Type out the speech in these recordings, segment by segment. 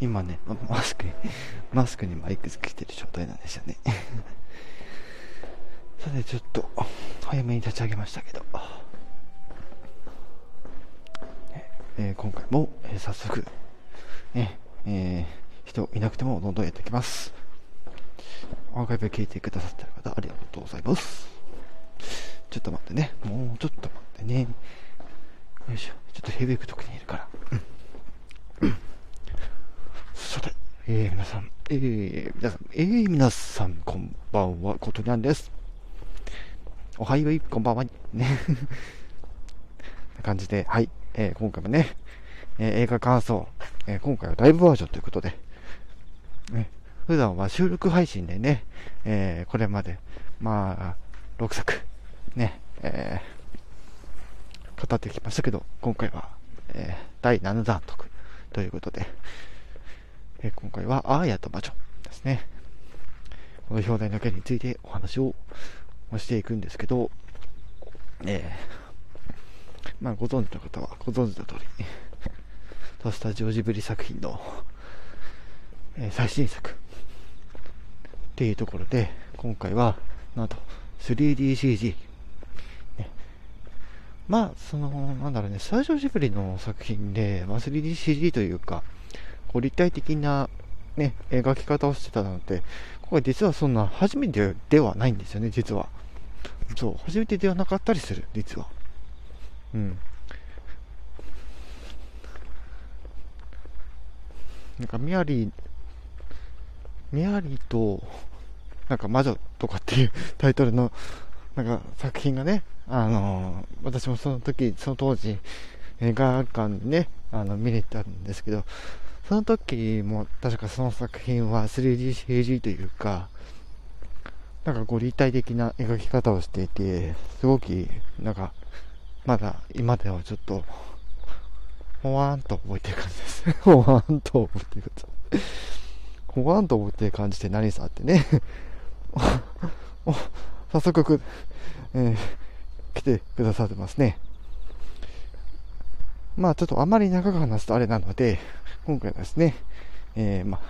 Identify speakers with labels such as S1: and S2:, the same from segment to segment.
S1: 今ね、マスクに、マスクにマイクつけてる状態なんですよね。さて、ちょっと、早めに立ち上げましたけど、えー、今回も、えー、早速、ね、えー、人いなくてもどんどんやっていきます。アーカイブ聞いてくださってる方、ありがとうございます。ちょっと待ってね。もうちょっと待ってね。よいしょ。ちょっとヘビークとこにいるから。うん、えー、皆さん、えー、皆さん、えー、皆さん、こんばんは、ことにゃんです。おはよう、こんばんは。ね。な感じで、はい、えー、今回もね、えー、映画感想、えー、今回はライブバージョンということで、ね、普段は収録配信でね、えー、これまで、まあ、6作、ね、えー、語ってきましたけど、今回は、えー、第7弾ということで、え今回は、アーヤと魔女ですね。この表題の件についてお話をしていくんですけど、えー、まあ、ご存知の方はご存知の通り、とスタジオジブリ作品の、えー、最新作っていうところで、今回は、なんと 3DCG、ね、まあ、その、なんだろうね、スタジオジブリの作品で、まあ、3DCG というか、こう立体的な、ね、描き方をしてたので、これ実はそんな初めてではないんですよね、実は。そう、初めてではなかったりする、実は。うん。なんかミアリー、ミアリーと、なんか魔女とかっていう タイトルの、なんか作品がね、あのー、私もその時、その当時、映画館にね、あの、見に行ったんですけど、その時も確かその作品は 3DCG というか、なんかこう立体的な描き方をしていて、すごく、なんか、まだ今ではちょっと、ほわーんと覚えてる感じです。ほわーんと覚えてる感じ。ほわーんと覚えてる感じって何さってね 早速、えー、来てくださってますね。まあちょっとあまり長く話すとあれなので、今回はですね、えー、まあ、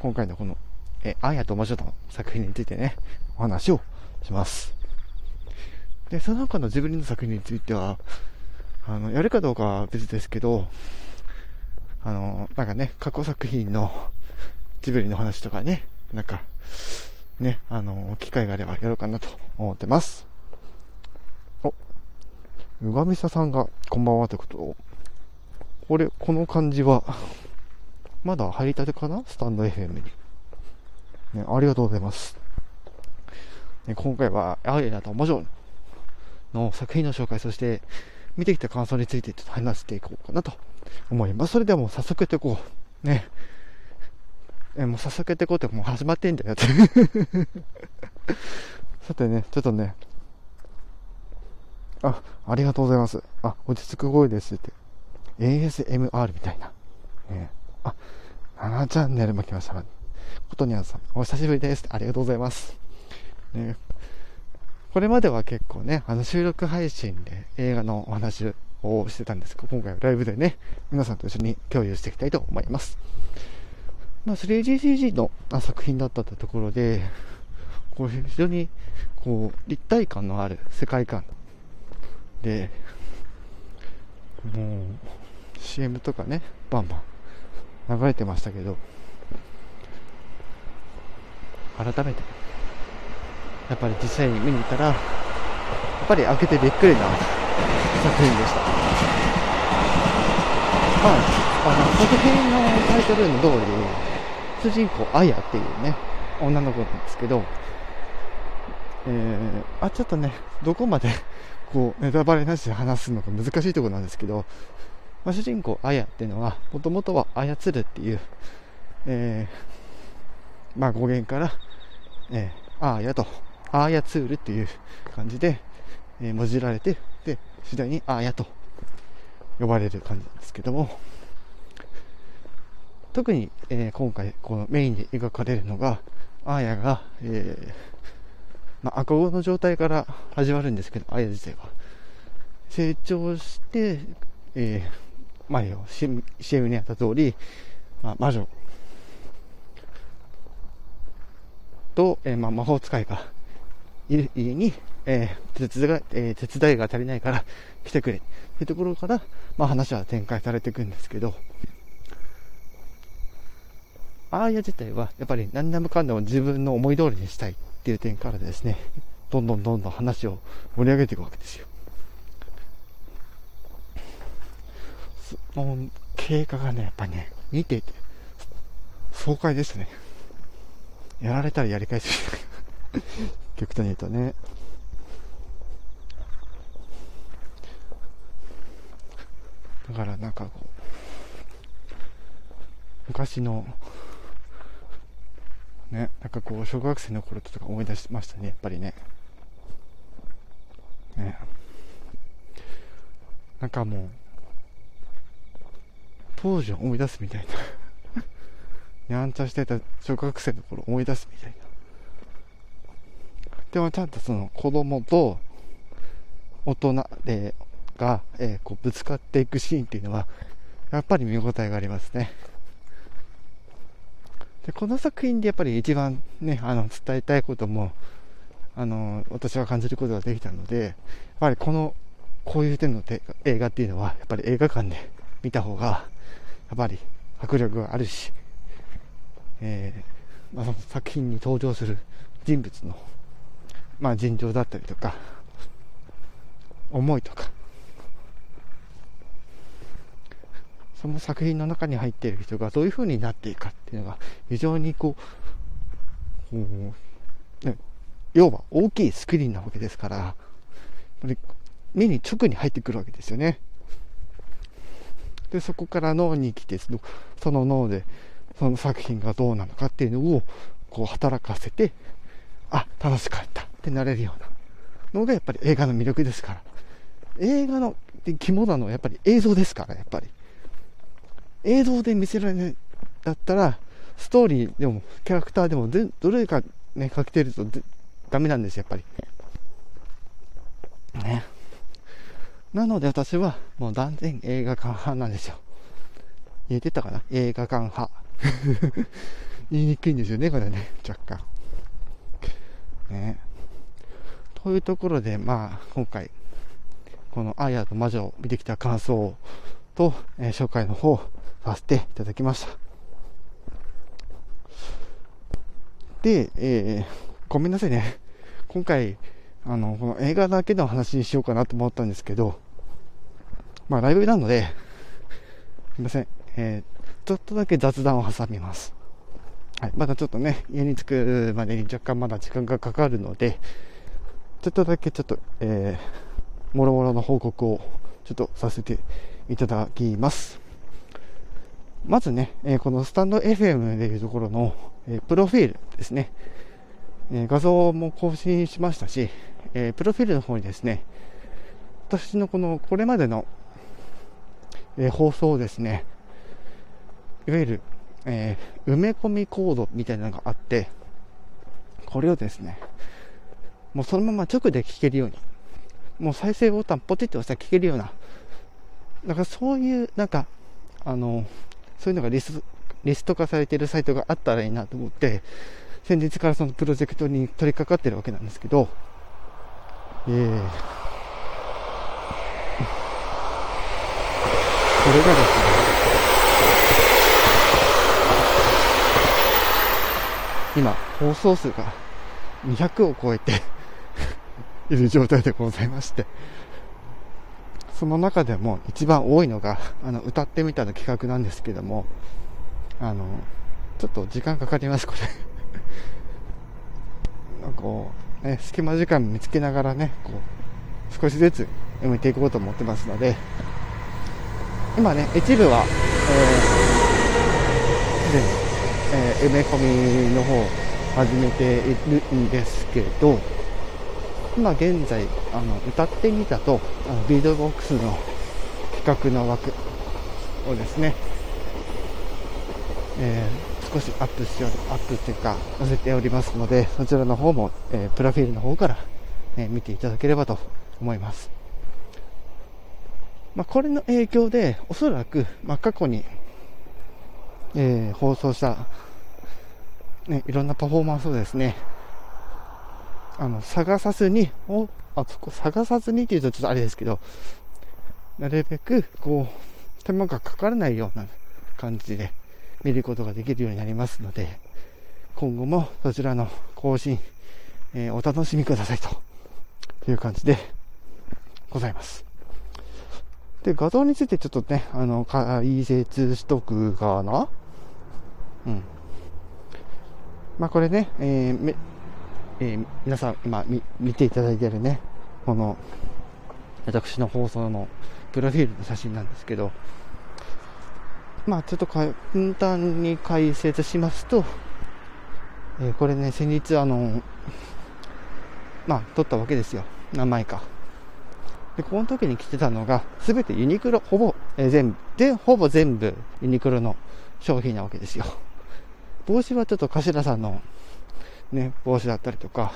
S1: 今回のこの、えー、アーヤと魔女の作品についてね、お話をします。で、その他のジブリの作品については、あの、やるかどうかは別ですけど、あの、なんかね、過去作品のジブリの話とかね、なんか、ね、あの、機会があればやろうかなと思ってます。お、うがみささんがこんばんはということを、これ、この感じは、まだ入りたてかな？スタンド FM に。ね、ありがとうございます。ね、今回は、アイラと魔女の作品の紹介、そして、見てきた感想についてちょっと話していこうかなと思います。それではもう早速やっていこう。ね。え、もう早速やっていこうってもう始まってんだよって さてね、ちょっとね、あ、ありがとうございます。あ、落ち着く声ですって。ASMR みたいな。えー、あ、7チャンネルも来ました。ことにゃんさん、お久しぶりです。ありがとうございます。ね、これまでは結構ね、あの収録配信で映画のお話をしてたんですけど、今回はライブでね、皆さんと一緒に共有していきたいと思います。まあ、3DCG の作品だったところで、こう非常にこう立体感のある世界観で、もう CM とかね、バンバン流れてましたけど、改めて、やっぱり実際に見に行ったら、やっぱり開けてびっくりな作品でした。まあ、あの、作品のタイトルの通り、主人公、アヤっていうね、女の子なんですけど、えー、あ、ちょっとね、どこまでこう、ネタバレなしで話すのが難しいところなんですけど、まあ、主人公、アヤっていうのは、もともとは操るっていう、えー、まあ語源から、えー、アーヤと、操るっていう感じで、えー、もじられて、で、次第にアーヤと呼ばれる感じなんですけども、特に、えー、今回、このメインで描かれるのが、アーヤが、えー、まあ、赤子の状態から始まるんですけど、アヤ自体は。成長して、えー、マリ、CM にあった通り、まあ、魔女と、えー、まあ、魔法使いがいる家に、えー、手伝い、えー、手伝いが足りないから来てくれというところから、まあ、話は展開されていくんですけど、ああいう自体はやっぱり何でもかんでも自分の思い通りにしたいっていう点からですね、どんどんどんどん話を盛り上げていくわけですよ。もう経過がね、やっぱりね、見ていて、爽快ですね。やられたらやり返す。極端に言うとね。だからなんかこう、昔の、ね、なんかこう、小学生の頃とか思い出しましたね、やっぱりね。ね。なんかもう、当時を思い出すみたいな やんちゃしてた小学生の頃思い出すみたいな。でもちゃんとその子供と大人でが、えー、こうぶつかっていくシーンっていうのは、やっぱり見応えがありますね。で、この作品でやっぱり一番ね、あの、伝えたいことも、あの、私は感じることができたので、やっぱりこの、こういう点の映画っていうのは、やっぱり映画館で見た方が、やっぱり迫力があるし、えー、まあ、その作品に登場する人物の、まあ、尋常だったりとか、思いとか、その作品の中に入っている人がどういう風になっていくかっていうのが非常にこう、ね、要は大きいスクリーンなわけですから、目に直に入ってくるわけですよね。で、そこから脳に来て、その脳でその作品がどうなのかっていうのをこう働かせて、あ、楽しかったってなれるようなのがやっぱり映画の魅力ですから。映画の肝なのはやっぱり映像ですから、やっぱり。映像で見せられないだったら、ストーリーでも、キャラクターでも、どれかね、かけてるとダメなんです、やっぱり。ね。なので私は、もう断然映画館派なんですよ。言えてたかな？映画館派。言いにくいんですよね、これね、若干。ね。というところで、まあ、今回、このアーヤと魔女を見てきた感想と、えー、紹介の方、させていただきました。で、えー、ごめんなさいね。今回、あの、この映画だけの話にしようかなと思ったんですけど、まあ、ライブなので、すいません。えー、ちょっとだけ雑談を挟みます。はい。まだちょっとね、家に着くまでに若干まだ時間がかかるので、ちょっとだけちょっと、えー、もろもろの報告をちょっとさせていただきます。まずね、えこのスタンド FM でいうところの、えープロフィールですね、え画像も更新しましたし、えプロフィールの方にですね、私のこの、これまでの、え放送をですね、いわゆる、え埋め込みコードみたいなのがあって、これをですね、もうそのまま直で聞けるように、もう再生ボタンポチッと押したら聞けるような、だからそういう、なんか、あの、そういうのがリスリスト化されているサイトがあったらいいなと思って、先日からそのプロジェクトに取り掛かってるわけなんですけど、えー、これがですね、今、放送数が200を超えて いる状態でございまして、その中でも一番多いのが、あの、歌ってみたの企画なんですけども、あの、ちょっと時間かかります、これ。なんかこう、ね、隙間時間見つけながらね、こう、少しずつ埋めていこうと思ってますので、今ね、一部は、えー、で、えー、埋め込みの方始めているんですけど、今現在、あの、歌ってみたと、あのビートボックスの企画の枠をですね、えー、少しアップしており、アップっていうか、載せておりますので、そちらの方も、えー、プロフィールの方から、えー、見ていただければと思います。まあ、これの影響で、おそらく、まあ、過去に、えー、放送したね、いろんなパフォーマンスをですね、あの、探さずに、お、あそこ探さずにっていうとちょっとあれですけど、なるべく、こう、手間がかからないような感じで見ることができるようになりますので、今後もそちらの更新、えー、お楽しみくださいという感じでございます。で、画像についてちょっとね、あの、解説しとくかな？うん。まあ、これね、えー、えー、皆さん今見ていただいてるね、この、私の放送のプロフィールの写真なんですけど、まあちょっと簡単に解説しますと、えー、これね、先日あの、まあ撮ったわけですよ。何枚か。で、この時に着てたのが、すべてユニクロ、ほぼ、えー、全部、で、ほぼ全部ユニクロの商品なわけですよ。帽子はちょっと頭さんのね、帽子だったりとか、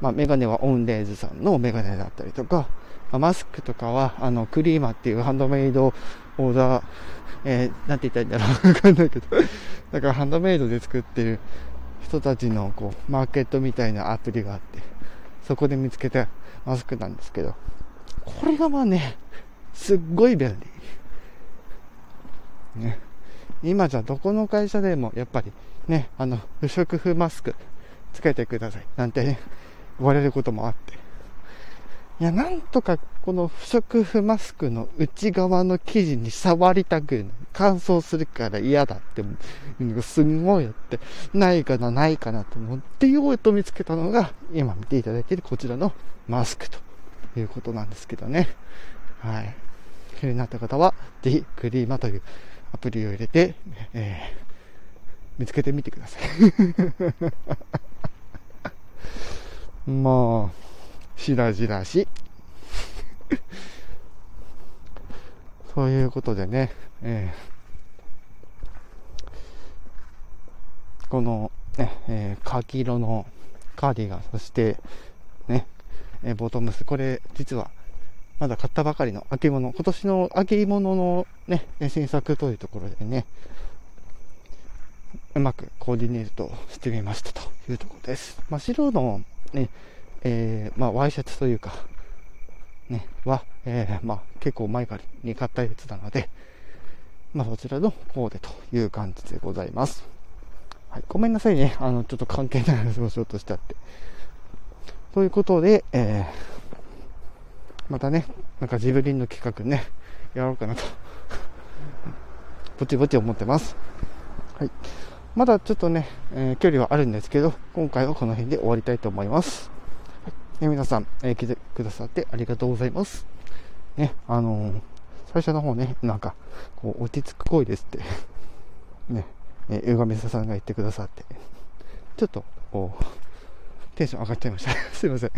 S1: まあ、メガネはオンレーズさんのメガネだったりとか、ま、マスクとかは、あの、クリーマっていうハンドメイドオーダー、えー、なんて言ったらいいんだろう わかんないけど、だからハンドメイドで作ってる人たちの、こう、マーケットみたいなアプリがあって、そこで見つけたマスクなんですけど、これがまあね、すっごい便利。ね。今じゃどこの会社でもやっぱりね、あの、不織布マスクつけてください。なんてね、言われることもあって。いや、なんとかこの不織布マスクの内側の生地に触りたく。乾燥するから嫌だって、すんごいやって、ないかな、ないかなと思ってようと見つけたのが、今見ていただいているこちらのマスクということなんですけどね。はい。気になった方は、ぜひ、クリーマというアプリを入れて、えー、見つけてみてください。まあ、しらじらし。そういうことでね、えー、この、ね、えー、カキ色のカーディガン、そして、ね、えー、ボトムス、これ、実は、まだ買ったばかりの秋物、今年の秋物のね、新作というところでね、うまくコーディネートしてみましたというところです。まあ、白のね、えー、まあ、ワイシャツというか、ね、は、えー、まあ、結構前からに買ったやつなので、まあ、そちらのコーデという感じでございます。はい、ごめんなさいね。あの、ちょっと関係ない話をしようとしちゃって。ということで、えー、またね、なんかジブリンの企画ね、やろうかなと、ぼちぼち思ってます。はい。まだちょっとね、えー、距離はあるんですけど、今回はこの辺で終わりたいと思います。はい、え、皆さん、えー、来てくださってありがとうございます。ね、あのー、最初の方ね、なんか、こう、落ち着く行為ですって ね、えー、うがみささんが言ってくださって、ちょっと、こう、テンション上がっちゃいました。すいません。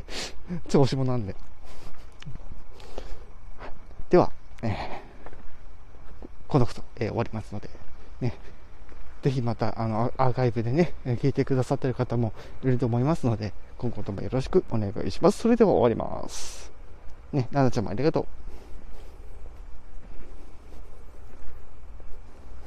S1: 調子もなんで。では、えー、このこと、えー、終わりますので、ね、ぜひまた、あの、アーカイブでね、聞いてくださってる方もいると思いますので、今後ともよろしくお願いします。それでは終わります。ね、ななちゃんもありがとう。